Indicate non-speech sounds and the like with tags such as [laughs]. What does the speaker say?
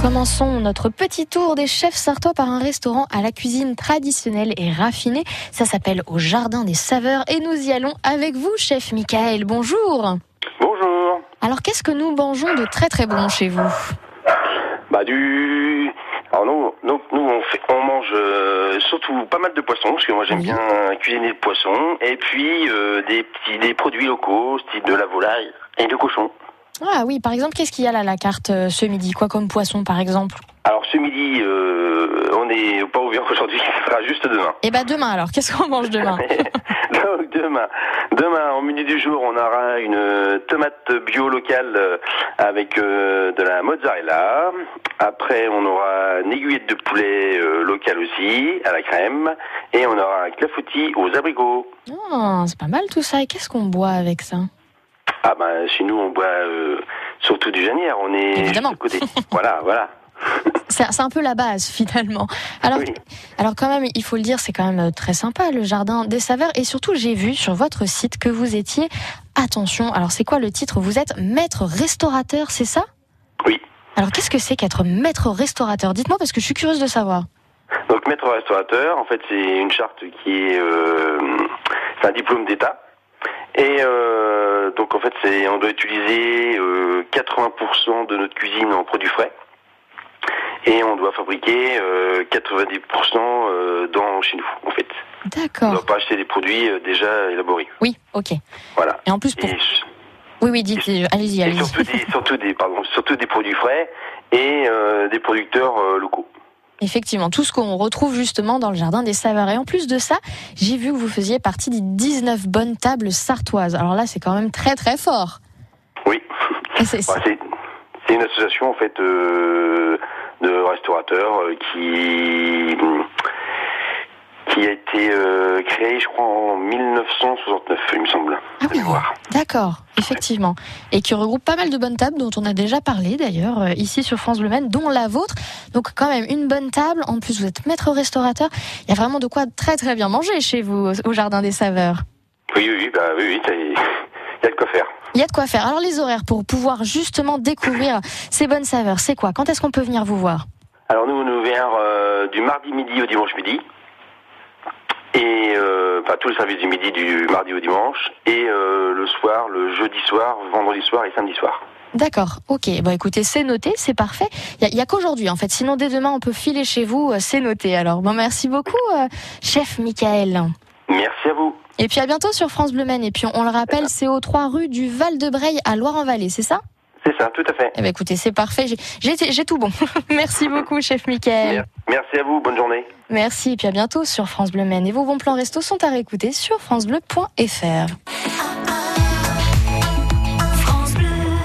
Commençons notre petit tour des chefs sartois par un restaurant à la cuisine traditionnelle et raffinée. Ça s'appelle au Jardin des Saveurs et nous y allons avec vous, chef Michael. Bonjour. Bonjour. Alors qu'est-ce que nous mangeons de très très bon chez vous? Bah du. Alors nous, nous, nous, on, fait, on mange euh, surtout pas mal de poissons parce que moi j'aime bien cuisiner le poisson et puis euh, des petits des produits locaux, style de la volaille et de cochon. Ah oui, par exemple, qu'est-ce qu'il y a là à la carte euh, ce midi? Quoi comme poisson par exemple? Alors ce midi, euh, on n'est pas ouvert aujourd'hui, [laughs] ce sera juste demain. Eh ben demain alors, qu'est-ce qu'on mange demain? [laughs] Donc demain, demain en menu du jour, on aura une euh, tomate bio locale avec euh, de la mozzarella. Après, on aura une aiguillette de poulet euh, locale aussi à la crème et on aura un clafoutis aux abricots. Oh, C'est pas mal tout ça. Et qu'est-ce qu'on boit avec ça? Ah ben chez nous, on boit euh, surtout du janière. On est Évidemment. côté. [laughs] voilà, voilà. C'est un peu la base finalement. Alors, Oui. alors quand même, il faut le dire, c'est quand même euh, très sympa le jardin des saveurs. Et surtout, j'ai vu sur votre site que vous étiez, attention, alors c'est quoi le titre? Vous êtes maître restaurateur, c'est ça? Oui. Alors qu'est-ce que c'est qu'être maître restaurateur? Dites-moi parce que je suis curieuse de savoir. Donc maître restaurateur, en fait, c'est une charte qui est, euh, c'est un diplôme d'État. Et euh, donc en fait, c'est, on doit utiliser euh, 80% de notre cuisine en produits frais. Et on doit fabriquer euh, 90% euh, dans chez nous, en fait. On ne D'accord. doit pas acheter des produits euh, déjà élaborés. Oui, ok. Voilà. Et en plus, pour... Et, oui, oui, dites, euh, allez-y, allez-y. surtout des, surtout des, pardon, surtout des produits frais et euh, des producteurs euh, locaux. Effectivement, tout ce qu'on retrouve justement dans le jardin des saveurs. Et en plus de ça, j'ai vu que vous faisiez partie des 19 bonnes tables sartoises. Alors là, c'est quand même très très fort. Oui. C'est- Bah, c'est une association en fait euh, de restaurateurs euh, qui été euh, créée, je crois, en 1969, il me semble. Ah oui, d'accord, effectivement. Et qui regroupe pas mal de bonnes tables dont on a déjà parlé d'ailleurs euh, ici sur France Bleu Maine, dont la vôtre. Donc quand même une bonne table. En plus, vous êtes maître restaurateur. Il y a vraiment de quoi très très bien manger chez vous au- jardin des saveurs. Oui, oui, oui, bah oui, il y a de quoi faire. Il y a de quoi faire. Alors les horaires pour pouvoir justement découvrir ces bonnes saveurs, c'est quoi? Quand est-ce qu'on peut venir vous voir? Alors nous, on est ouvert euh, du mardi midi au dimanche midi. Enfin tout le service du midi du mardi au dimanche et euh, le soir, le jeudi soir, vendredi soir et samedi soir. D'accord, ok. Bon, écoutez, c'est noté, c'est parfait. Il y a, a qu'aujourd'hui, en fait. Sinon, dès demain, on peut filer chez vous. euh, C'est noté. Alors, bon, merci beaucoup, euh, chef Michael. Merci à vous. Et puis à bientôt sur France Bleu Maine. Et puis, on, le rappelle, c'est aux 3 rue du Val-de-Breil à Loire-en-Vallée, c'est ça? C'est ça, tout à fait. Eh ben, écoutez, c'est parfait. J'ai- tout bon. [laughs] merci beaucoup, chef Michael. Mer- Merci à vous, bonne journée. Merci. Et puis à bientôt sur France Bleu Maine. Et vos bons plans resto sont à réécouter sur FranceBleu.fr.